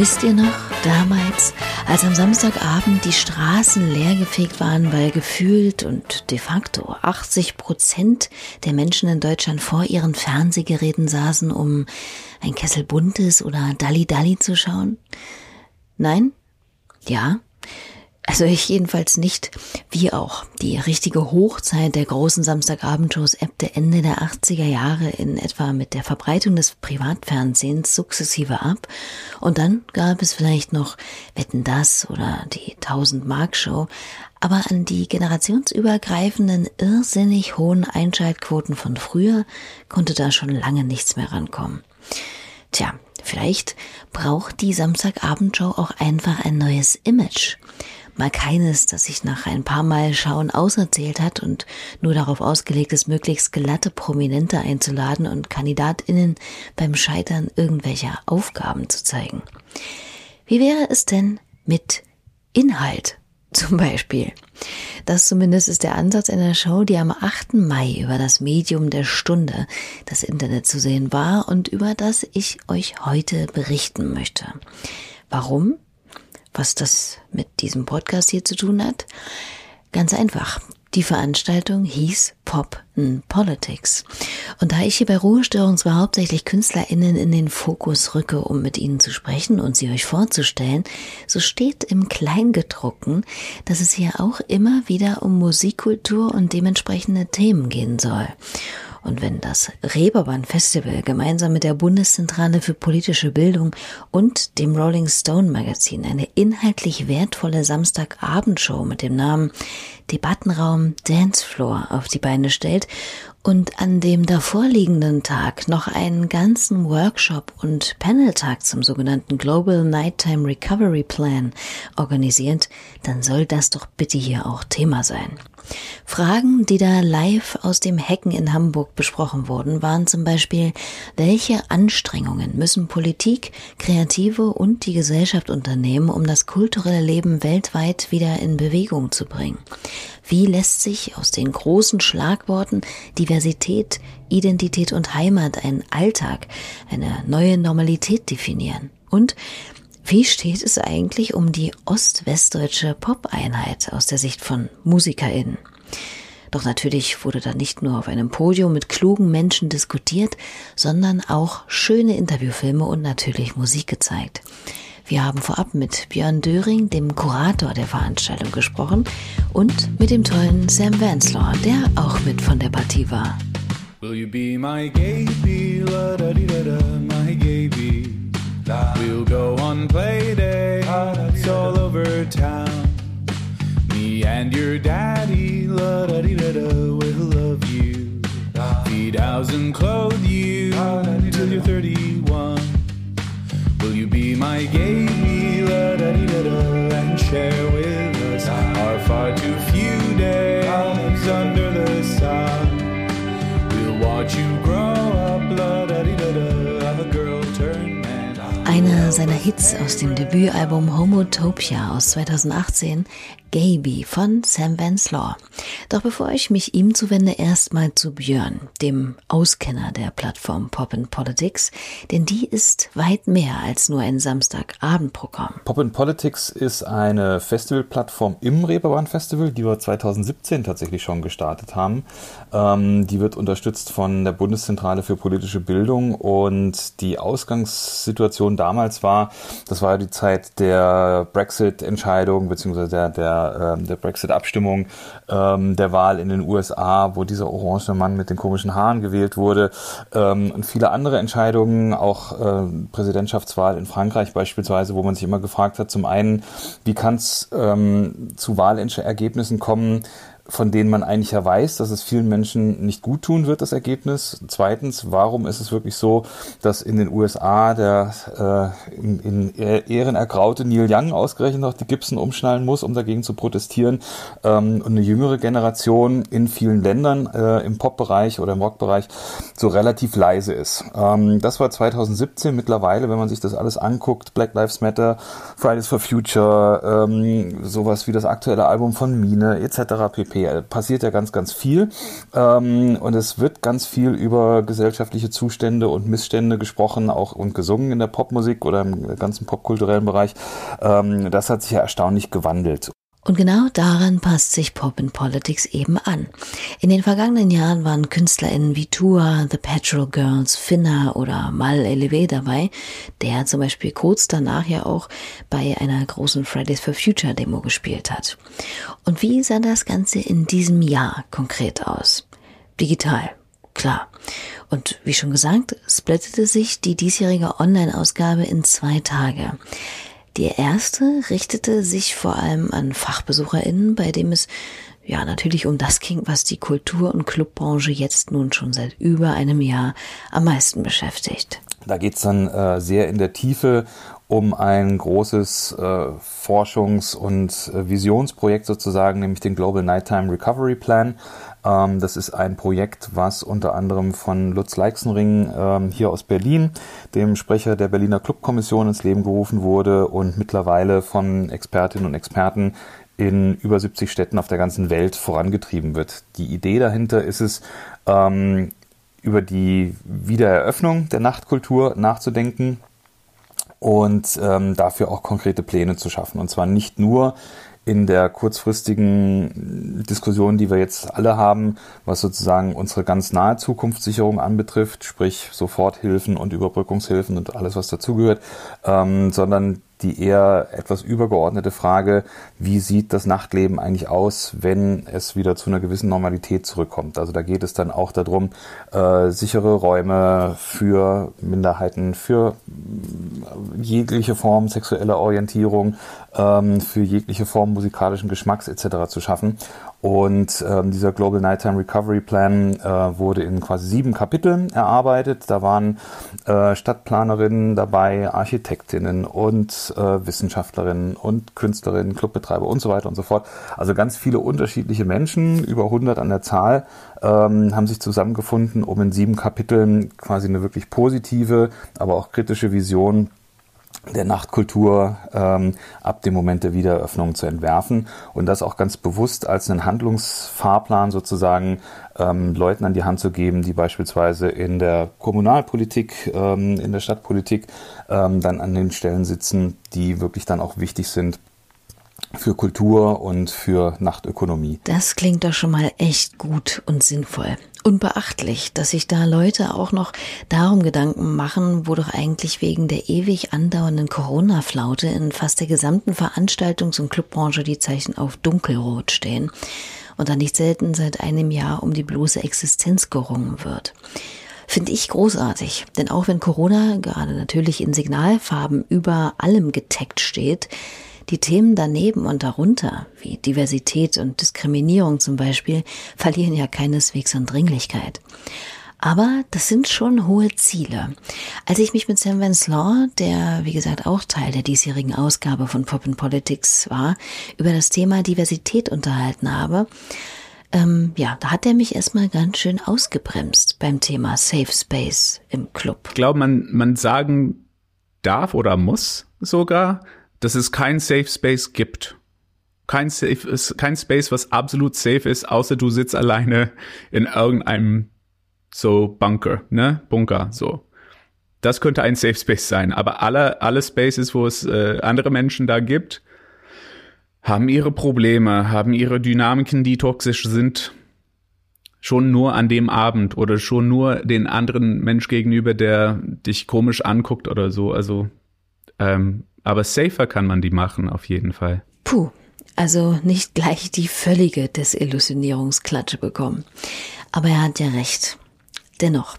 Wisst ihr noch, damals, als am Samstagabend die Straßen leergefegt waren, weil gefühlt und de facto 80 Prozent der Menschen in Deutschland vor ihren Fernsehgeräten saßen, um ein Kessel Buntes oder Dalli Dalli zu schauen? Nein? Ja? Also ich jedenfalls nicht. Wie auch. Die richtige Hochzeit der großen Samstagabendshows ebbte Ende der 80er Jahre in etwa mit der Verbreitung des Privatfernsehens sukzessive ab. Und dann gab es vielleicht noch Wetten das oder die 1000 Mark Show. Aber an die generationsübergreifenden, irrsinnig hohen Einschaltquoten von früher konnte da schon lange nichts mehr rankommen. Tja, vielleicht braucht die Samstagabendshow auch einfach ein neues Image mal keines, das sich nach ein paar Mal Schauen auserzählt hat und nur darauf ausgelegt ist, möglichst glatte Prominente einzuladen und KandidatInnen beim Scheitern irgendwelcher Aufgaben zu zeigen. Wie wäre es denn mit Inhalt? Zum Beispiel. Das zumindest ist der Ansatz einer Show, die am 8. Mai über das Medium der Stunde, das Internet zu sehen war und über das ich euch heute berichten möchte. Warum? Was das mit diesem Podcast hier zu tun hat? Ganz einfach. Die Veranstaltung hieß Pop in Politics. Und da ich hier bei Ruhestörung zwar hauptsächlich KünstlerInnen in den Fokus rücke, um mit ihnen zu sprechen und sie euch vorzustellen, so steht im Kleingedruckten, dass es hier auch immer wieder um Musikkultur und dementsprechende Themen gehen soll. Und wenn das Reeperbahn Festival gemeinsam mit der Bundeszentrale für politische Bildung und dem Rolling Stone Magazin eine inhaltlich wertvolle Samstagabendshow mit dem Namen Debattenraum Dancefloor auf die Beine stellt und an dem davorliegenden Tag noch einen ganzen Workshop und Paneltag zum sogenannten Global Nighttime Recovery Plan organisiert, dann soll das doch bitte hier auch Thema sein. Fragen, die da live aus dem Hecken in Hamburg besprochen wurden, waren zum Beispiel, welche Anstrengungen müssen Politik, Kreative und die Gesellschaft unternehmen, um das kulturelle Leben weltweit wieder in Bewegung zu bringen? Wie lässt sich aus den großen Schlagworten Diversität, Identität und Heimat ein Alltag, eine neue Normalität definieren? Und wie steht es eigentlich um die ost-westdeutsche Pop-Einheit aus der Sicht von MusikerInnen? Doch natürlich wurde da nicht nur auf einem Podium mit klugen Menschen diskutiert, sondern auch schöne Interviewfilme und natürlich Musik gezeigt. Wir haben vorab mit Björn Döring, dem Kurator der Veranstaltung, gesprochen und mit dem tollen Sam Vanslaw, der auch mit von der Partie war. Will you be my gay. We'll go on play day, it's all over town. Me and your daddy, la da di da da, will love you. Feed house and clothe you till you're 31. Will you be my gay la da di da da, and share with einer seiner Hits aus dem Debütalbum Homotopia aus 2018 Gaby von Sam Vanslaw. Doch bevor ich mich ihm zuwende, erstmal zu Björn, dem Auskenner der Plattform Pop in Politics, denn die ist weit mehr als nur ein Samstagabendprogramm. Pop in Politics ist eine Festivalplattform im Reeperbahn Festival, die wir 2017 tatsächlich schon gestartet haben. Ähm, die wird unterstützt von der Bundeszentrale für politische Bildung und die Ausgangssituation damals war, das war die Zeit der Brexit-Entscheidung beziehungsweise der, der der, äh, der Brexit-Abstimmung, ähm, der Wahl in den USA, wo dieser orange Mann mit den komischen Haaren gewählt wurde ähm, und viele andere Entscheidungen, auch äh, Präsidentschaftswahl in Frankreich beispielsweise, wo man sich immer gefragt hat, zum einen, wie kann es ähm, zu Wahlergebnissen kommen, von denen man eigentlich ja weiß, dass es vielen Menschen nicht gut tun wird, das Ergebnis. Zweitens, warum ist es wirklich so, dass in den USA der äh, in, in Ehren ergraute Neil Young ausgerechnet noch die Gibson umschnallen muss, um dagegen zu protestieren ähm, und eine jüngere Generation in vielen Ländern äh, im Pop-Bereich oder im Rock-Bereich so relativ leise ist. Ähm, das war 2017. Mittlerweile, wenn man sich das alles anguckt, Black Lives Matter, Fridays for Future, ähm, sowas wie das aktuelle Album von Mine etc. pp okay, passiert ja ganz, ganz viel ähm, und es wird ganz viel über gesellschaftliche Zustände und Missstände gesprochen, auch und gesungen in der Popmusik oder im ganzen popkulturellen Bereich. Ähm, das hat sich ja erstaunlich gewandelt. Und genau daran passt sich Pop in Politics eben an. In den vergangenen Jahren waren KünstlerInnen wie Tua, The Petrol Girls, Finna oder Mal Eleve dabei, der zum Beispiel kurz danach ja auch bei einer großen Fridays for Future Demo gespielt hat. Und wie sah das Ganze in diesem Jahr konkret aus? Digital, klar. Und wie schon gesagt, splittete sich die diesjährige Online-Ausgabe in zwei Tage. Die erste richtete sich vor allem an FachbesucherInnen, bei dem es ja natürlich um das ging, was die Kultur- und Clubbranche jetzt nun schon seit über einem Jahr am meisten beschäftigt. Da geht's dann äh, sehr in der Tiefe um ein großes äh, Forschungs- und äh, Visionsprojekt sozusagen, nämlich den Global Nighttime Recovery Plan. Ähm, das ist ein Projekt, was unter anderem von Lutz Leixenring ähm, hier aus Berlin, dem Sprecher der Berliner Clubkommission, ins Leben gerufen wurde und mittlerweile von Expertinnen und Experten in über 70 Städten auf der ganzen Welt vorangetrieben wird. Die Idee dahinter ist es, ähm, über die Wiedereröffnung der Nachtkultur nachzudenken und ähm, dafür auch konkrete Pläne zu schaffen. Und zwar nicht nur in der kurzfristigen Diskussion, die wir jetzt alle haben, was sozusagen unsere ganz nahe Zukunftssicherung anbetrifft, sprich Soforthilfen und Überbrückungshilfen und alles, was dazugehört, ähm, sondern die eher etwas übergeordnete Frage, wie sieht das Nachtleben eigentlich aus, wenn es wieder zu einer gewissen Normalität zurückkommt. Also da geht es dann auch darum, äh, sichere Räume für Minderheiten, für jegliche Form sexueller Orientierung, ähm, für jegliche Form musikalischen Geschmacks etc. zu schaffen. Und ähm, dieser Global Nighttime Recovery Plan äh, wurde in quasi sieben Kapiteln erarbeitet. Da waren äh, Stadtplanerinnen dabei, Architektinnen und äh, Wissenschaftlerinnen und Künstlerinnen, Clubbetreiber und so weiter und so fort. Also ganz viele unterschiedliche Menschen, über 100 an der Zahl, ähm, haben sich zusammengefunden, um in sieben Kapiteln quasi eine wirklich positive, aber auch kritische Vision der Nachtkultur ähm, ab dem Moment der Wiedereröffnung zu entwerfen und das auch ganz bewusst als einen Handlungsfahrplan sozusagen ähm, Leuten an die Hand zu geben, die beispielsweise in der Kommunalpolitik, ähm, in der Stadtpolitik ähm, dann an den Stellen sitzen, die wirklich dann auch wichtig sind für Kultur und für Nachtökonomie. Das klingt doch schon mal echt gut und sinnvoll. Und beachtlich, dass sich da Leute auch noch darum Gedanken machen, wo doch eigentlich wegen der ewig andauernden Corona-Flaute in fast der gesamten Veranstaltungs- und Clubbranche die Zeichen auf dunkelrot stehen und dann nicht selten seit einem Jahr um die bloße Existenz gerungen wird. Finde ich großartig, denn auch wenn Corona gerade natürlich in Signalfarben über allem getaggt steht, die Themen daneben und darunter, wie Diversität und Diskriminierung zum Beispiel, verlieren ja keineswegs an Dringlichkeit. Aber das sind schon hohe Ziele. Als ich mich mit Sam Vance Law, der wie gesagt auch Teil der diesjährigen Ausgabe von Pop in Politics war, über das Thema Diversität unterhalten habe, ähm, ja, da hat er mich erstmal ganz schön ausgebremst beim Thema Safe Space im Club. Ich glaube, man, man sagen darf oder muss sogar, dass es kein Safe Space gibt. Kein, safe, kein Space, was absolut safe ist, außer du sitzt alleine in irgendeinem so Bunker, ne? Bunker, so. Das könnte ein Safe Space sein. Aber alle, alle Spaces, wo es äh, andere Menschen da gibt, haben ihre Probleme, haben ihre Dynamiken, die toxisch sind. Schon nur an dem Abend oder schon nur den anderen Mensch gegenüber, der dich komisch anguckt oder so. Also ähm, aber safer kann man die machen, auf jeden Fall. Puh, also nicht gleich die völlige Desillusionierungsklatsche bekommen. Aber er hat ja recht. Dennoch,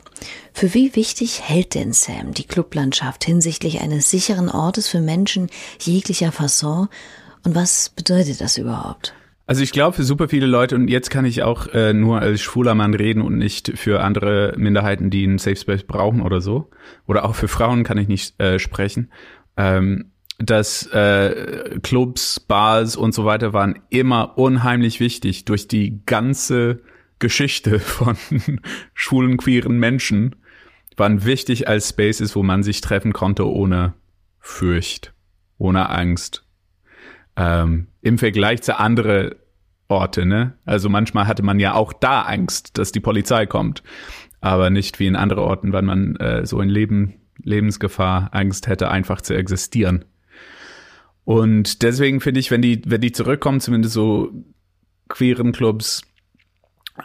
für wie wichtig hält denn Sam die Clublandschaft hinsichtlich eines sicheren Ortes für Menschen jeglicher Fasson und was bedeutet das überhaupt? Also ich glaube für super viele Leute und jetzt kann ich auch äh, nur als schwuler Mann reden und nicht für andere Minderheiten, die einen Safe Space brauchen oder so. Oder auch für Frauen kann ich nicht äh, sprechen ähm, dass äh, Clubs, Bars und so weiter waren immer unheimlich wichtig durch die ganze Geschichte von schwulen, queeren Menschen, waren wichtig als Spaces, wo man sich treffen konnte ohne Furcht, ohne Angst. Ähm, Im Vergleich zu anderen Orte, ne? Also manchmal hatte man ja auch da Angst, dass die Polizei kommt, aber nicht wie in anderen Orten, weil man äh, so in Leben, Lebensgefahr Angst hätte, einfach zu existieren. Und deswegen finde ich, wenn die, wenn die zurückkommen, zumindest so queeren Clubs,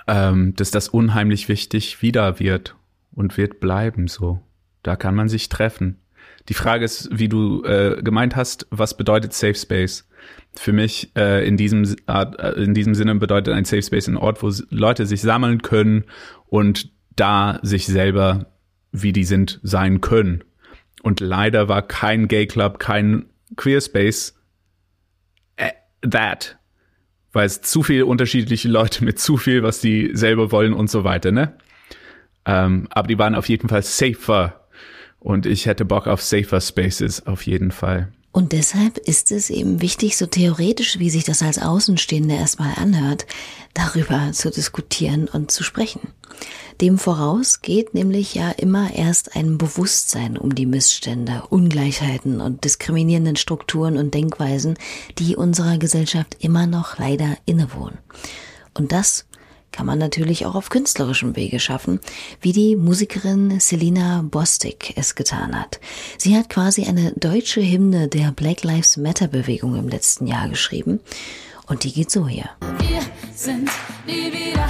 ähm, dass das unheimlich wichtig wieder wird und wird bleiben so. Da kann man sich treffen. Die Frage ist, wie du äh, gemeint hast, was bedeutet Safe Space? Für mich äh, in, diesem, äh, in diesem Sinne bedeutet ein Safe Space ein Ort, wo Leute sich sammeln können und da sich selber, wie die sind, sein können. Und leider war kein Gay Club, kein Queer Space äh, that. Weil es zu viele unterschiedliche Leute mit zu viel, was die selber wollen und so weiter, ne? Ähm, aber die waren auf jeden Fall safer und ich hätte Bock auf Safer Spaces auf jeden Fall. Und deshalb ist es eben wichtig, so theoretisch, wie sich das als Außenstehende erstmal anhört, darüber zu diskutieren und zu sprechen. Dem voraus geht nämlich ja immer erst ein Bewusstsein um die Missstände, Ungleichheiten und diskriminierenden Strukturen und Denkweisen, die unserer Gesellschaft immer noch leider innewohnen. Und das kann man natürlich auch auf künstlerischem Wege schaffen, wie die Musikerin Selina Bostic es getan hat. Sie hat quasi eine deutsche Hymne der Black Lives Matter Bewegung im letzten Jahr geschrieben und die geht so hier. Wir sind nie wieder,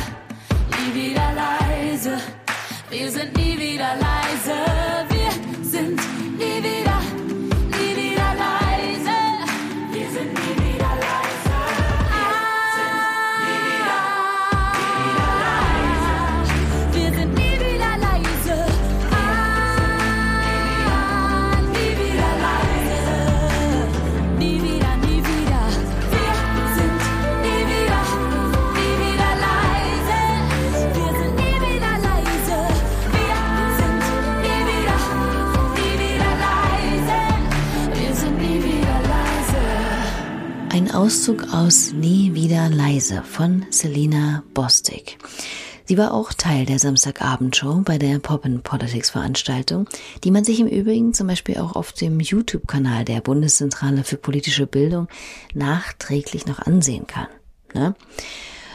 Auszug aus Nie wieder leise von Selina Bostic. Sie war auch Teil der Samstagabendshow bei der Pop and Politics Veranstaltung, die man sich im Übrigen zum Beispiel auch auf dem YouTube-Kanal der Bundeszentrale für politische Bildung nachträglich noch ansehen kann. Ne?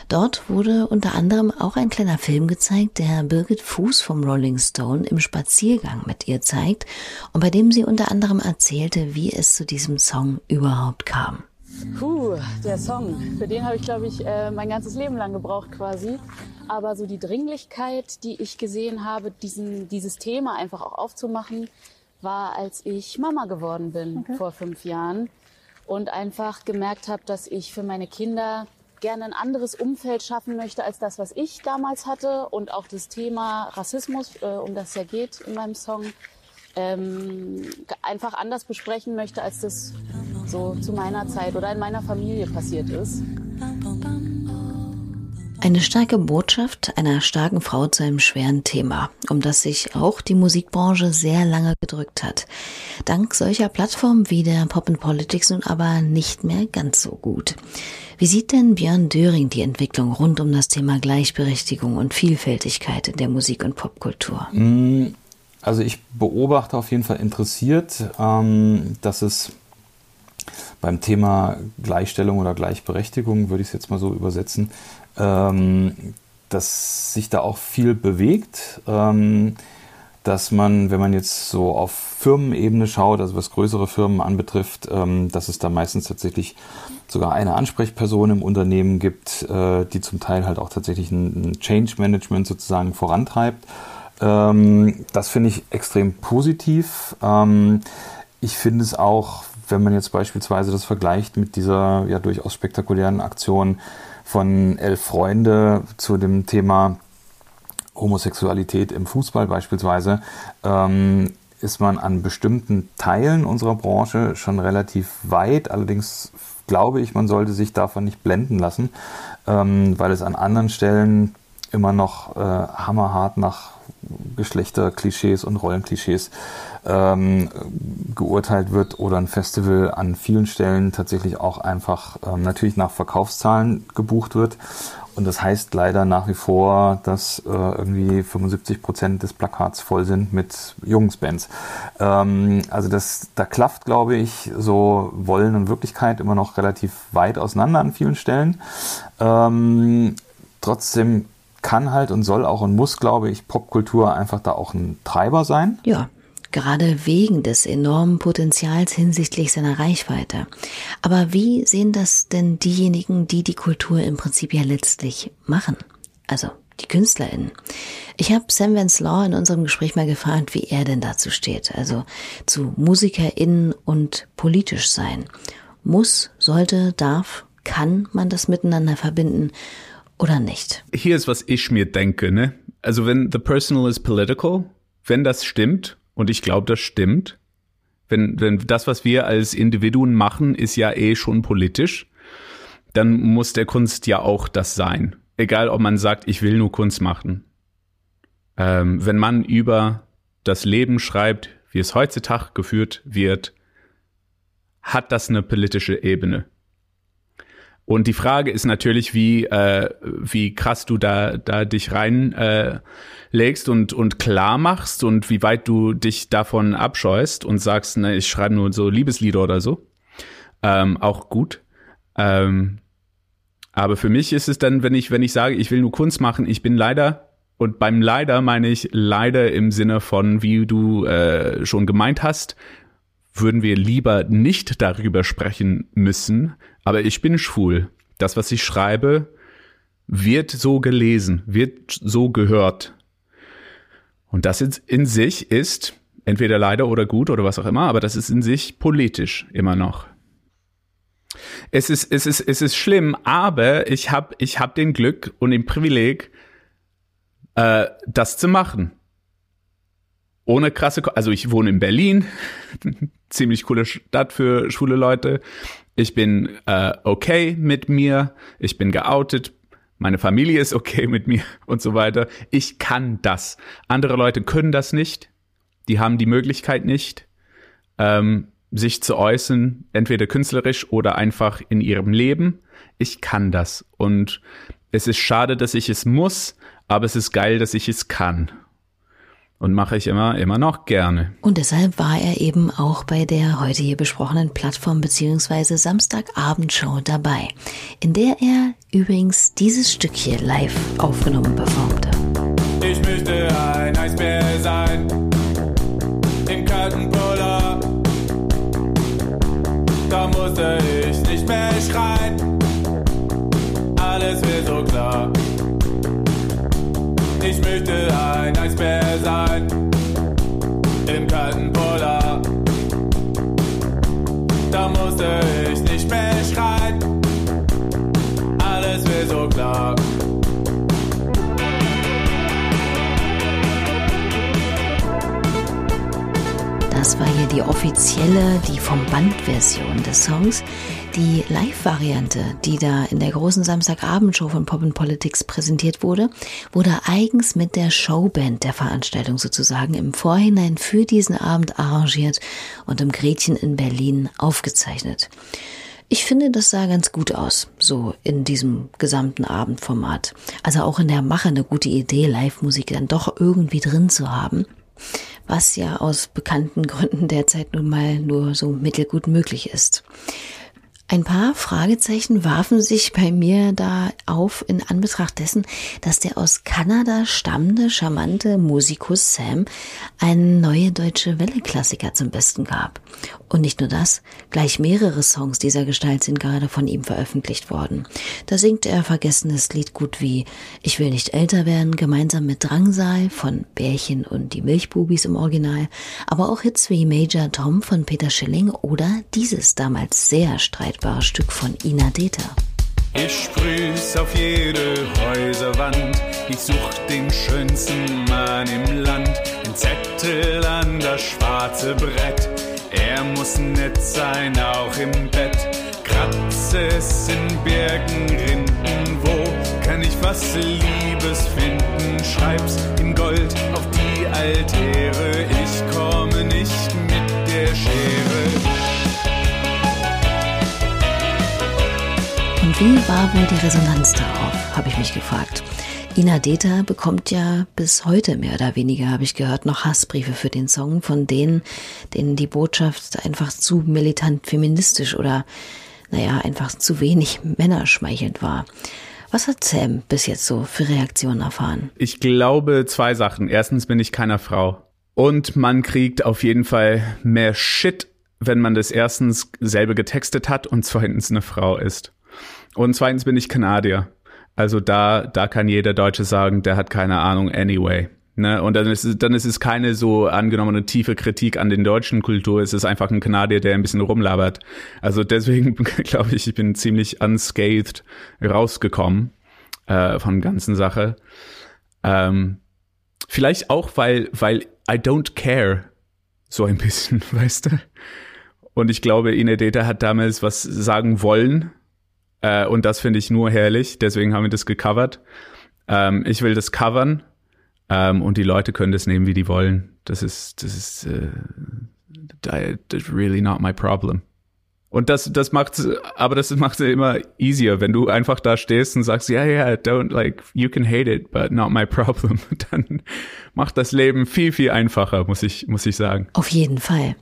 Dort wurde unter anderem auch ein kleiner Film gezeigt, der Birgit Fuß vom Rolling Stone im Spaziergang mit ihr zeigt und bei dem sie unter anderem erzählte, wie es zu diesem Song überhaupt kam. Puh, der Song. Für den habe ich, glaube ich, äh, mein ganzes Leben lang gebraucht quasi. Aber so die Dringlichkeit, die ich gesehen habe, diesen, dieses Thema einfach auch aufzumachen, war, als ich Mama geworden bin okay. vor fünf Jahren und einfach gemerkt habe, dass ich für meine Kinder gerne ein anderes Umfeld schaffen möchte als das, was ich damals hatte und auch das Thema Rassismus, äh, um das ja geht in meinem Song, ähm, einfach anders besprechen möchte, als das so zu meiner Zeit oder in meiner Familie passiert ist. Eine starke Botschaft einer starken Frau zu einem schweren Thema, um das sich auch die Musikbranche sehr lange gedrückt hat. Dank solcher Plattformen wie der Pop and Politics nun aber nicht mehr ganz so gut. Wie sieht denn Björn Döring die Entwicklung rund um das Thema Gleichberechtigung und Vielfältigkeit in der Musik- und Popkultur? Mm, also ich beobachte auf jeden Fall interessiert, ähm, dass es beim Thema Gleichstellung oder Gleichberechtigung, würde ich es jetzt mal so übersetzen, ähm, dass sich da auch viel bewegt. Ähm, dass man, wenn man jetzt so auf Firmenebene schaut, also was größere Firmen anbetrifft, ähm, dass es da meistens tatsächlich sogar eine Ansprechperson im Unternehmen gibt, äh, die zum Teil halt auch tatsächlich ein, Change Management sozusagen vorantreibt. Ähm, das finde ich extrem positiv. Ähm, ich finde es auch wenn man jetzt beispielsweise das vergleicht mit dieser ja durchaus spektakulären Aktion von elf Freunde zu dem Thema Homosexualität im Fußball beispielsweise, ähm, ist man an bestimmten Teilen unserer Branche schon relativ weit. Allerdings glaube ich, man sollte sich davon nicht blenden lassen, ähm, weil es an anderen Stellen immer noch äh, hammerhart nach Geschlechterklischees und Rollenklischees ähm, geurteilt wird oder ein Festival an vielen Stellen tatsächlich auch einfach ähm, natürlich nach Verkaufszahlen gebucht wird. Und das heißt leider nach wie vor, dass äh, irgendwie 75 Prozent des Plakats voll sind mit Jungsbands. Ähm, also das, da klafft, glaube ich, so Wollen und Wirklichkeit immer noch relativ weit auseinander an vielen Stellen. Ähm, trotzdem kann halt und soll auch und muss, glaube ich, Popkultur einfach da auch ein Treiber sein. Ja, gerade wegen des enormen Potenzials hinsichtlich seiner Reichweite. Aber wie sehen das denn diejenigen, die die Kultur im Prinzip ja letztlich machen? Also die KünstlerInnen. Ich habe Sam Vance Law in unserem Gespräch mal gefragt, wie er denn dazu steht. Also zu MusikerInnen und politisch sein. Muss, sollte, darf, kann man das miteinander verbinden oder nicht? Hier ist, was ich mir denke, ne? Also wenn the personal is political, wenn das stimmt, und ich glaube, das stimmt, wenn, wenn das, was wir als Individuen machen, ist ja eh schon politisch, dann muss der Kunst ja auch das sein. Egal, ob man sagt, ich will nur Kunst machen. Ähm, wenn man über das Leben schreibt, wie es heutzutage geführt wird, hat das eine politische Ebene. Und die Frage ist natürlich, wie, äh, wie krass du da, da dich reinlegst äh, und, und klar machst und wie weit du dich davon abscheust und sagst, ne, ich schreibe nur so Liebeslieder oder so. Ähm, auch gut. Ähm, aber für mich ist es dann, wenn ich, wenn ich sage, ich will nur Kunst machen, ich bin leider, und beim leider meine ich leider im Sinne von, wie du äh, schon gemeint hast, würden wir lieber nicht darüber sprechen müssen, aber ich bin schwul. Das, was ich schreibe, wird so gelesen, wird so gehört. Und das in sich ist entweder leider oder gut oder was auch immer, aber das ist in sich politisch immer noch. Es ist, es ist, es ist schlimm, aber ich habe ich hab den Glück und den Privileg, äh, das zu machen. Ohne krasse, also ich wohne in Berlin, ziemlich coole Stadt für schwule Leute. Ich bin äh, okay mit mir, ich bin geoutet, meine Familie ist okay mit mir und so weiter. Ich kann das. Andere Leute können das nicht. Die haben die Möglichkeit nicht, ähm, sich zu äußern, entweder künstlerisch oder einfach in ihrem Leben. Ich kann das. Und es ist schade, dass ich es muss, aber es ist geil, dass ich es kann und mache ich immer, immer noch gerne. Und deshalb war er eben auch bei der heute hier besprochenen Plattform bzw. Samstagabendshow dabei, in der er übrigens dieses Stück hier live aufgenommen performte. Ich möchte ein Eisbär sein, im kalten Polar. Da musste ich nicht mehr schreien, alles wird so klar. Ich möchte ein Eisbär sein Das war hier die offizielle, die vom Band-Version des Songs. Die Live-Variante, die da in der großen Samstagabendshow von Pop Politics präsentiert wurde, wurde eigens mit der Showband der Veranstaltung sozusagen im Vorhinein für diesen Abend arrangiert und im Gretchen in Berlin aufgezeichnet. Ich finde, das sah ganz gut aus, so in diesem gesamten Abendformat. Also auch in der Mache eine gute Idee, Live-Musik dann doch irgendwie drin zu haben, was ja aus bekannten Gründen derzeit nun mal nur so mittelgut möglich ist. Ein paar Fragezeichen warfen sich bei mir da auf in Anbetracht dessen, dass der aus Kanada stammende, charmante Musikus Sam einen neue deutsche Welle-Klassiker zum Besten gab. Und nicht nur das, gleich mehrere Songs dieser Gestalt sind gerade von ihm veröffentlicht worden. Da singt er vergessenes Lied gut wie Ich will nicht älter werden, gemeinsam mit Drangsal von Bärchen und die Milchbubis im Original, aber auch Hits wie Major Tom von Peter Schilling oder dieses damals sehr streitbare Stück von Ina Deter. Ich sprüh's auf jede Häuserwand. Ich such den schönsten Mann im Land. Ein Zettel an das schwarze Brett. Er muss nett sein, auch im Bett. Kratze es in Bergen, Rinden. Wo kann ich was Liebes finden? Schreib's in Gold auf die Altäre, wie war wohl die Resonanz darauf, habe ich mich gefragt. Ina Deta bekommt ja bis heute mehr oder weniger, habe ich gehört, noch Hassbriefe für den Song von denen, denen die Botschaft einfach zu militant feministisch oder, naja, einfach zu wenig männerschmeichelnd war. Was hat Sam bis jetzt so für Reaktionen erfahren? Ich glaube zwei Sachen. Erstens bin ich keiner Frau. Und man kriegt auf jeden Fall mehr Shit, wenn man das erstens selber getextet hat und zweitens eine Frau ist. Und zweitens bin ich Kanadier. Also da, da kann jeder Deutsche sagen, der hat keine Ahnung anyway. Ne? Und dann ist, es, dann ist es keine so angenommene tiefe Kritik an den deutschen Kultur. Es ist einfach ein Kanadier, der ein bisschen rumlabert. Also deswegen glaube ich, ich bin ziemlich unscathed rausgekommen äh, von der ganzen Sache. Ähm, vielleicht auch, weil, weil I don't care so ein bisschen, weißt du? Und ich glaube, Inedeta hat damals was sagen wollen äh, und das finde ich nur herrlich, deswegen haben wir das gecovert. Ähm, ich will das covern ähm, und die Leute können das nehmen, wie die wollen. Das ist, das ist äh, really not my problem. Und das, das macht, aber das macht es immer easier, wenn du einfach da stehst und sagst, ja, ja, don't like, you can hate it, but not my problem. Dann macht das Leben viel, viel einfacher, muss ich, muss ich sagen. Auf jeden Fall.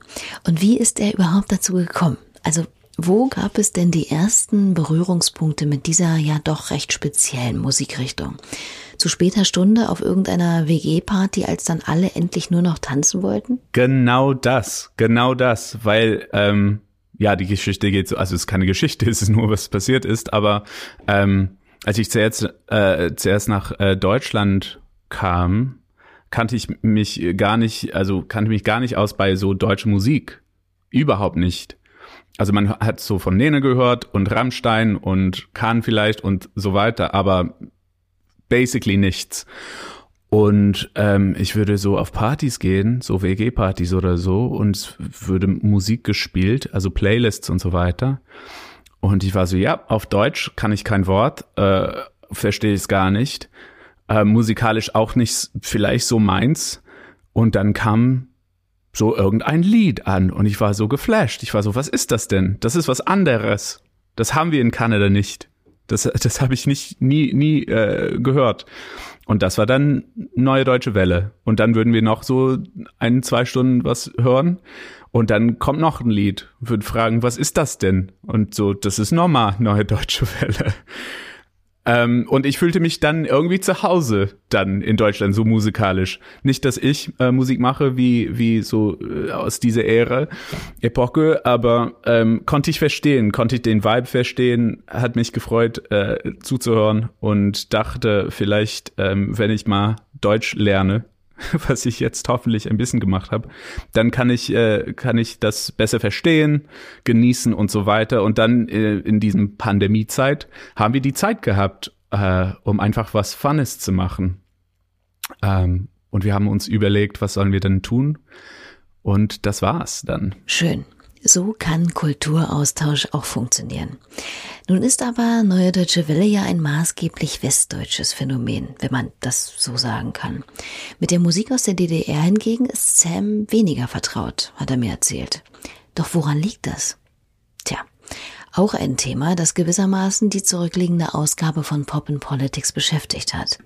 Und wie ist er überhaupt dazu gekommen? Also wo gab es denn die ersten Berührungspunkte mit dieser ja doch recht speziellen Musikrichtung? Zu später Stunde auf irgendeiner WG-Party, als dann alle endlich nur noch tanzen wollten? Genau das, genau das, weil ähm, ja die Geschichte geht so, also es ist keine Geschichte, es ist nur was passiert ist, aber ähm, als ich zuerst, äh, zuerst nach äh, Deutschland kam, kannte ich mich gar nicht, also kannte mich gar nicht aus bei so deutsche Musik. Überhaupt nicht. Also man hat so von Nene gehört und Rammstein und Kahn vielleicht und so weiter, aber basically nichts. Und ähm, ich würde so auf Partys gehen, so WG-Partys oder so, und es würde Musik gespielt, also Playlists und so weiter. Und ich war so, ja, auf Deutsch kann ich kein Wort, äh, verstehe ich es gar nicht. Äh, musikalisch auch nicht vielleicht so meins. Und dann kam so irgendein Lied an und ich war so geflasht. Ich war so, was ist das denn? Das ist was anderes. Das haben wir in Kanada nicht. Das, das habe ich nicht nie nie äh, gehört. Und das war dann neue deutsche Welle. Und dann würden wir noch so ein, zwei Stunden was hören. Und dann kommt noch ein Lied. Würden fragen, was ist das denn? Und so, das ist normal, neue deutsche Welle. Ähm, und ich fühlte mich dann irgendwie zu Hause dann in Deutschland so musikalisch. Nicht, dass ich äh, Musik mache wie wie so äh, aus dieser Ära, Epoche, aber ähm, konnte ich verstehen, konnte ich den Vibe verstehen, hat mich gefreut äh, zuzuhören und dachte vielleicht, ähm, wenn ich mal Deutsch lerne, was ich jetzt hoffentlich ein bisschen gemacht habe, dann kann ich äh, kann ich das besser verstehen, genießen und so weiter. Und dann äh, in diesem Pandemiezeit haben wir die Zeit gehabt, äh, um einfach was Funnes zu machen. Ähm, und wir haben uns überlegt, was sollen wir denn tun? Und das war's dann. Schön. So kann Kulturaustausch auch funktionieren. Nun ist aber Neue Deutsche Welle ja ein maßgeblich westdeutsches Phänomen, wenn man das so sagen kann. Mit der Musik aus der DDR hingegen ist Sam weniger vertraut, hat er mir erzählt. Doch woran liegt das? Tja, auch ein Thema, das gewissermaßen die zurückliegende Ausgabe von Pop and Politics beschäftigt hat.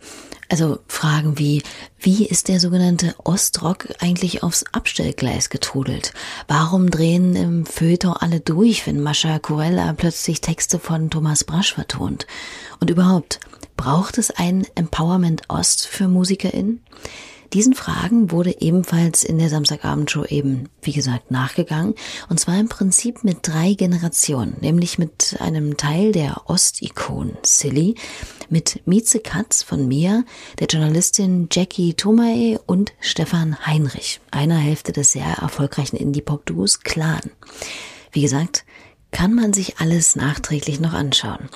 Also Fragen wie, wie ist der sogenannte Ostrock eigentlich aufs Abstellgleis getrudelt? Warum drehen im Feuilleton alle durch, wenn Mascha Corella plötzlich Texte von Thomas Brasch vertont? Und überhaupt, braucht es ein Empowerment Ost für MusikerInnen? Diesen Fragen wurde ebenfalls in der Samstagabendshow eben, wie gesagt, nachgegangen. Und zwar im Prinzip mit drei Generationen, nämlich mit einem Teil der Ostikon Silly, mit Mieze Katz von mir, der Journalistin Jackie Thomae und Stefan Heinrich, einer Hälfte des sehr erfolgreichen Indie-Pop-Duos Clan. Wie gesagt, kann man sich alles nachträglich noch anschauen.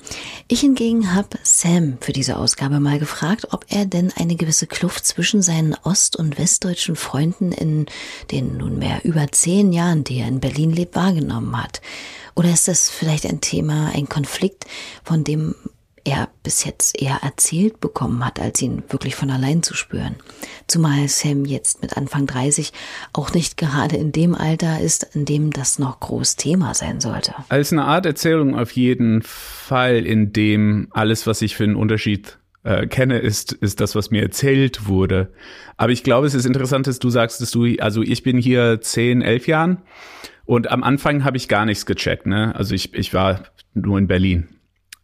Ich hingegen habe Sam für diese Ausgabe mal gefragt, ob er denn eine gewisse Kluft zwischen seinen ost- und westdeutschen Freunden in den nunmehr über zehn Jahren, die er in Berlin lebt, wahrgenommen hat. Oder ist das vielleicht ein Thema, ein Konflikt, von dem er bis jetzt eher erzählt bekommen hat, als ihn wirklich von allein zu spüren. Zumal Sam jetzt mit Anfang 30 auch nicht gerade in dem Alter ist, in dem das noch groß Thema sein sollte. Als eine Art Erzählung auf jeden Fall, in dem alles, was ich für einen Unterschied äh, kenne, ist, ist das, was mir erzählt wurde. Aber ich glaube, es ist interessant, dass du sagst, dass du, also ich bin hier zehn, elf Jahren und am Anfang habe ich gar nichts gecheckt. Ne? Also ich, ich war nur in Berlin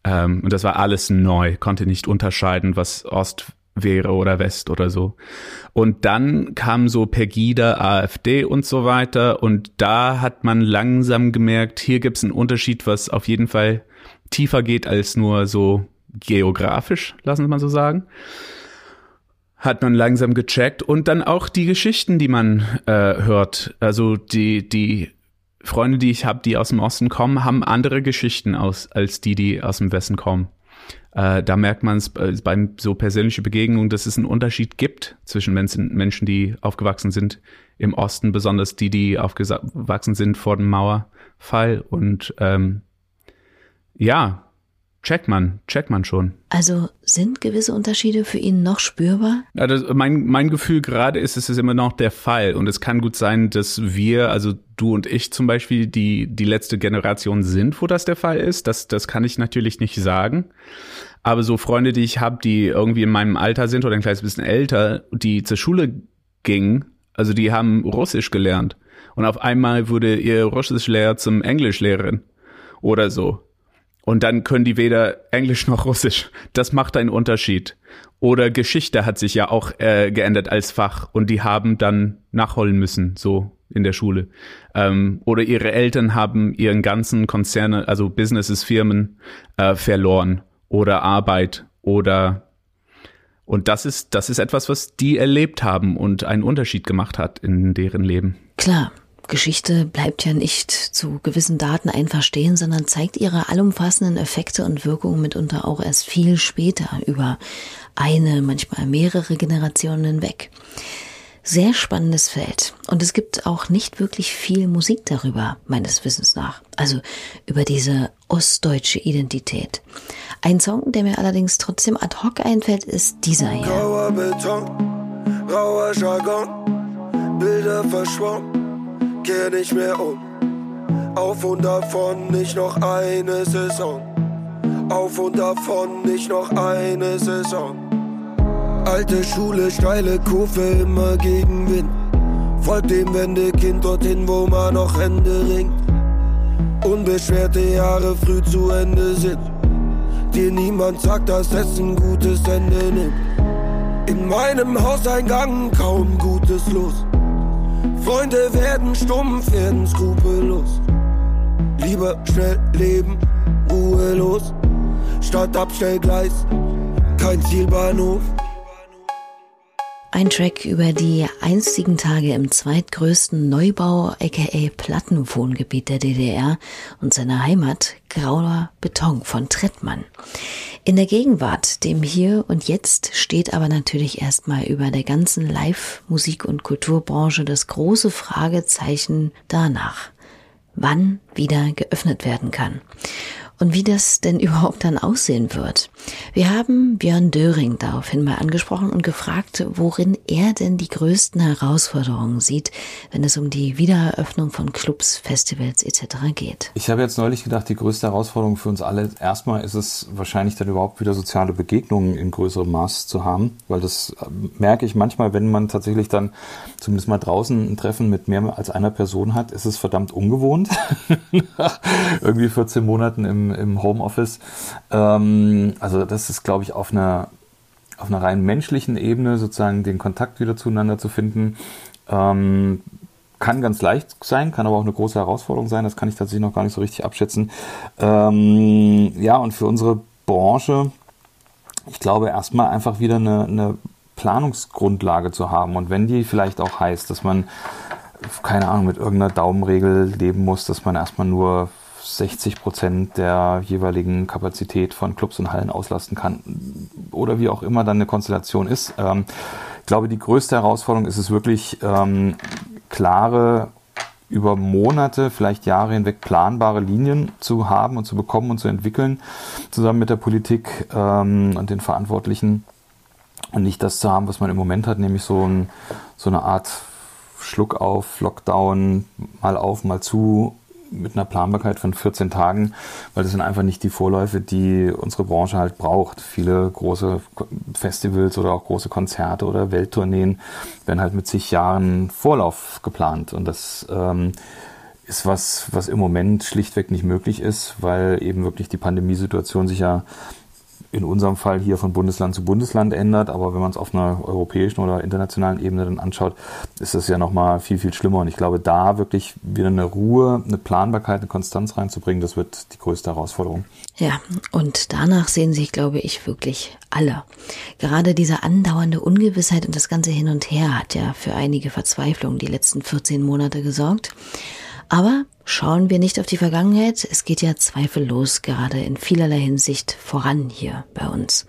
ähm, und das war alles neu, konnte nicht unterscheiden, was Ost wäre oder West oder so. Und dann kam so Pegida, AfD und so weiter. Und da hat man langsam gemerkt, hier gibt es einen Unterschied, was auf jeden Fall tiefer geht als nur so geografisch, lassen wir mal so sagen. Hat man langsam gecheckt. Und dann auch die Geschichten, die man äh, hört. Also die, die Freunde, die ich habe, die aus dem Osten kommen, haben andere Geschichten aus, als die, die aus dem Westen kommen. Äh, da merkt man es äh, beim so persönliche Begegnungen, dass es einen Unterschied gibt zwischen Menschen, Menschen, die aufgewachsen sind im Osten, besonders die, die aufgewachsen sind vor dem Mauerfall. Und ähm, ja, checkt man, checkt man schon. Also sind gewisse Unterschiede für ihn noch spürbar? Also mein, mein Gefühl gerade ist, es ist immer noch der Fall. Und es kann gut sein, dass wir, also du und ich zum Beispiel, die, die letzte Generation sind, wo das der Fall ist. Das, das kann ich natürlich nicht sagen. Aber so Freunde, die ich habe, die irgendwie in meinem Alter sind oder ein kleines bisschen älter, die zur Schule gingen, also die haben Russisch gelernt. Und auf einmal wurde ihr Russischlehrer zum Englischlehrerin oder so. Und dann können die weder Englisch noch Russisch. Das macht einen Unterschied. Oder Geschichte hat sich ja auch äh, geändert als Fach und die haben dann nachholen müssen, so in der Schule. Ähm, oder ihre Eltern haben ihren ganzen Konzerne, also Businesses, Firmen äh, verloren oder Arbeit oder und das ist, das ist etwas, was die erlebt haben und einen Unterschied gemacht hat in deren Leben. Klar, Geschichte bleibt ja nicht zu gewissen Daten einfach stehen, sondern zeigt ihre allumfassenden Effekte und Wirkungen mitunter auch erst viel später über eine, manchmal mehrere Generationen hinweg. Sehr spannendes Feld. Und es gibt auch nicht wirklich viel Musik darüber, meines Wissens nach. Also über diese ostdeutsche Identität. Ein Song, der mir allerdings trotzdem ad hoc einfällt, ist dieser hier. Grauer Beton, rauer Jargon, Bilder verschwommen, kehr nicht mehr um. Auf und davon nicht noch eine Saison. Auf und davon nicht noch eine Saison. Alte Schule, steile Kurve, immer gegen Wind. Folgt dem Wendekind dorthin, wo man noch Hände ringt. Unbeschwerte Jahre früh zu Ende sind. Dir niemand sagt, dass es ein gutes Ende nimmt. In meinem Hauseingang kaum Gutes los. Freunde werden stumpf, werden skrupellos. Lieber schnell leben, ruhelos. Statt Abstellgleis, kein Zielbahnhof. Ein Track über die einstigen Tage im zweitgrößten Neubau aka Plattenwohngebiet der DDR und seiner Heimat Grauer Beton von Trettmann. In der Gegenwart, dem Hier und Jetzt, steht aber natürlich erstmal über der ganzen Live-Musik- und Kulturbranche das große Fragezeichen danach, wann wieder geöffnet werden kann und wie das denn überhaupt dann aussehen wird. Wir haben Björn Döring daraufhin mal angesprochen und gefragt, worin er denn die größten Herausforderungen sieht, wenn es um die Wiedereröffnung von Clubs, Festivals etc. geht. Ich habe jetzt neulich gedacht, die größte Herausforderung für uns alle, erstmal ist es wahrscheinlich dann überhaupt wieder soziale Begegnungen in größerem Maß zu haben, weil das äh, merke ich manchmal, wenn man tatsächlich dann zumindest mal draußen ein Treffen mit mehr als einer Person hat, ist es verdammt ungewohnt. Irgendwie 14 Monaten im im, Homeoffice. Ähm, also das ist, glaube ich, auf einer, auf einer rein menschlichen Ebene sozusagen den Kontakt wieder zueinander zu finden. Ähm, kann ganz leicht sein, kann aber auch eine große Herausforderung sein. Das kann ich tatsächlich noch gar nicht so richtig abschätzen. Ähm, ja, und für unsere Branche, ich glaube, erstmal einfach wieder eine, eine Planungsgrundlage zu haben. Und wenn die vielleicht auch heißt, dass man, keine Ahnung, mit irgendeiner Daumenregel leben muss, dass man erstmal nur 60 Prozent der jeweiligen Kapazität von Clubs und Hallen auslasten kann oder wie auch immer dann eine Konstellation ist. Ähm, ich glaube, die größte Herausforderung ist es wirklich, ähm, klare über Monate, vielleicht Jahre hinweg planbare Linien zu haben und zu bekommen und zu entwickeln, zusammen mit der Politik ähm, und den Verantwortlichen. Und nicht das zu haben, was man im Moment hat, nämlich so, ein, so eine Art Schluck auf, Lockdown, mal auf, mal zu, mit einer Planbarkeit von 14 Tagen, weil das sind einfach nicht die Vorläufe, die unsere Branche halt braucht. Viele große Festivals oder auch große Konzerte oder Welttourneen werden halt mit zig Jahren Vorlauf geplant und das ähm, ist was, was im Moment schlichtweg nicht möglich ist, weil eben wirklich die Pandemiesituation sich ja in unserem Fall hier von Bundesland zu Bundesland ändert, aber wenn man es auf einer europäischen oder internationalen Ebene dann anschaut, ist das ja nochmal viel, viel schlimmer. Und ich glaube, da wirklich wieder eine Ruhe, eine Planbarkeit, eine Konstanz reinzubringen, das wird die größte Herausforderung. Ja, und danach sehen sich, glaube ich, wirklich alle. Gerade diese andauernde Ungewissheit und das ganze Hin und Her hat ja für einige Verzweiflung die letzten 14 Monate gesorgt. Aber schauen wir nicht auf die Vergangenheit. Es geht ja zweifellos gerade in vielerlei Hinsicht voran hier bei uns.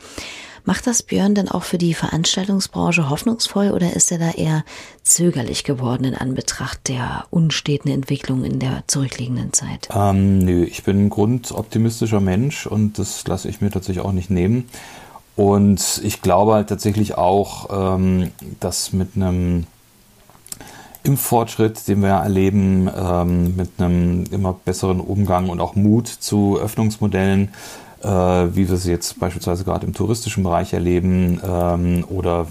Macht das Björn denn auch für die Veranstaltungsbranche hoffnungsvoll oder ist er da eher zögerlich geworden in Anbetracht der unsteten Entwicklung in der zurückliegenden Zeit? Ähm, nö, ich bin ein grundoptimistischer Mensch und das lasse ich mir tatsächlich auch nicht nehmen. Und ich glaube halt tatsächlich auch, ähm, dass mit einem Impffortschritt, den wir erleben, ähm, mit einem immer besseren Umgang und auch Mut zu Öffnungsmodellen, äh, wie wir sie jetzt beispielsweise gerade im touristischen Bereich erleben ähm, oder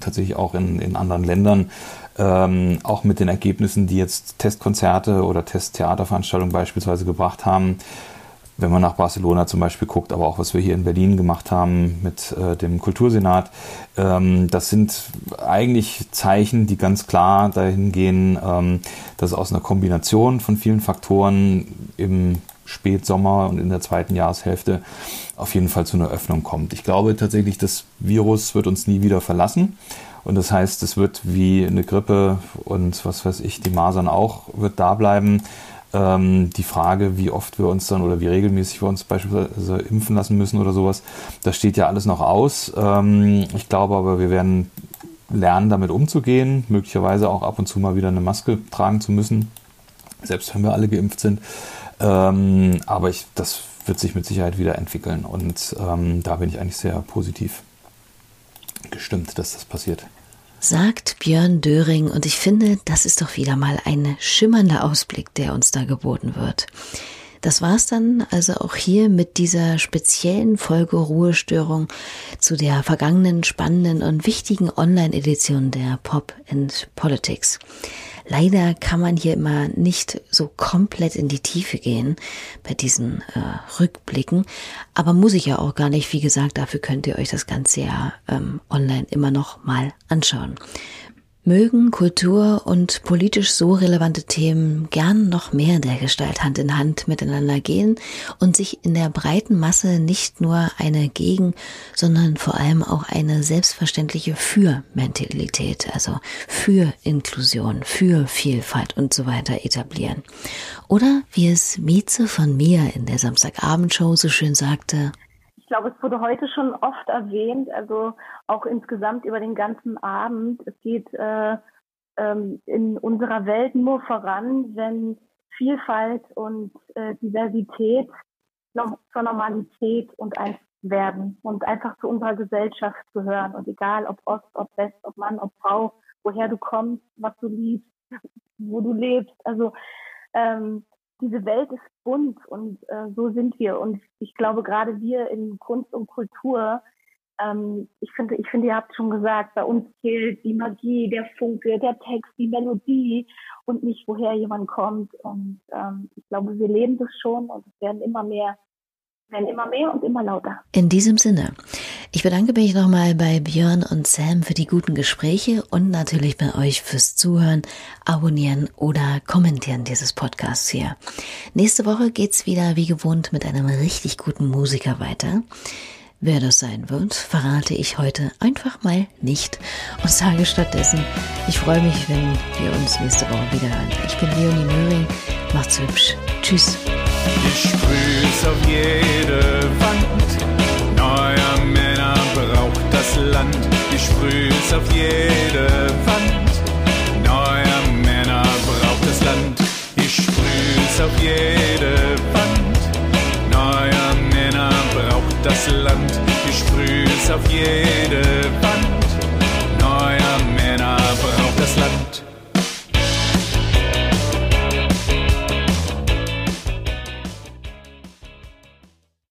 tatsächlich auch in, in anderen Ländern, ähm, auch mit den Ergebnissen, die jetzt Testkonzerte oder Testtheaterveranstaltungen beispielsweise gebracht haben, wenn man nach Barcelona zum Beispiel guckt, aber auch was wir hier in Berlin gemacht haben mit äh, dem Kultursenat, ähm, das sind eigentlich Zeichen, die ganz klar dahin gehen, ähm, dass aus einer Kombination von vielen Faktoren im Spätsommer und in der zweiten Jahreshälfte auf jeden Fall zu einer Öffnung kommt. Ich glaube tatsächlich, das Virus wird uns nie wieder verlassen. Und das heißt, es wird wie eine Grippe und was weiß ich, die Masern auch, wird da bleiben. Ähm, die Frage, wie oft wir uns dann oder wie regelmäßig wir uns beispielsweise impfen lassen müssen oder sowas, das steht ja alles noch aus. Ähm, ich glaube aber, wir werden lernen, damit umzugehen, möglicherweise auch ab und zu mal wieder eine Maske tragen zu müssen, selbst wenn wir alle geimpft sind. Ähm, aber ich, das wird sich mit Sicherheit wieder entwickeln und ähm, da bin ich eigentlich sehr positiv gestimmt, dass das passiert sagt Björn Döring und ich finde, das ist doch wieder mal ein schimmernder Ausblick, der uns da geboten wird. Das war's dann also auch hier mit dieser speziellen Folge Ruhestörung zu der vergangenen spannenden und wichtigen Online-Edition der Pop and Politics. Leider kann man hier immer nicht so komplett in die Tiefe gehen bei diesen äh, Rückblicken, aber muss ich ja auch gar nicht. Wie gesagt, dafür könnt ihr euch das Ganze ja ähm, online immer noch mal anschauen. Mögen Kultur und politisch so relevante Themen gern noch mehr der Gestalt Hand in Hand miteinander gehen und sich in der breiten Masse nicht nur eine Gegen, sondern vor allem auch eine selbstverständliche Für-Mentalität, also für Inklusion, für Vielfalt und so weiter etablieren. Oder wie es Mieze von mir in der Samstagabendshow so schön sagte, glaube, es wurde heute schon oft erwähnt, also auch insgesamt über den ganzen Abend. Es geht äh, ähm, in unserer Welt nur voran, wenn Vielfalt und äh, Diversität noch zur Normalität und eins werden und einfach zu unserer Gesellschaft gehören. Und egal ob Ost, ob West, ob Mann, ob Frau, woher du kommst, was du liebst, wo du lebst. Also ähm, diese Welt ist bunt und äh, so sind wir. Und ich glaube, gerade wir in Kunst und Kultur, ähm, ich finde, ich finde, ihr habt schon gesagt, bei uns zählt die Magie, der Funke, der Text, die Melodie und nicht, woher jemand kommt. Und ähm, ich glaube, wir leben das schon und es werden immer mehr werden immer mehr und immer lauter. In diesem Sinne, ich bedanke mich nochmal bei Björn und Sam für die guten Gespräche und natürlich bei euch fürs Zuhören, Abonnieren oder Kommentieren dieses Podcasts hier. Nächste Woche geht's wieder wie gewohnt mit einem richtig guten Musiker weiter. Wer das sein wird, verrate ich heute einfach mal nicht und sage stattdessen, ich freue mich, wenn wir uns nächste Woche wieder hören. Ich bin Leonie Möhring, macht's hübsch. Tschüss. Ich auf jede Wand. Land, die sprüh's auf jede Wand. Neue Männer braucht das Land, ich sprüh's auf jede Wand. Neue Männer braucht das Land, ich sprüh's auf jede Wand. Neuer Männer braucht das Land.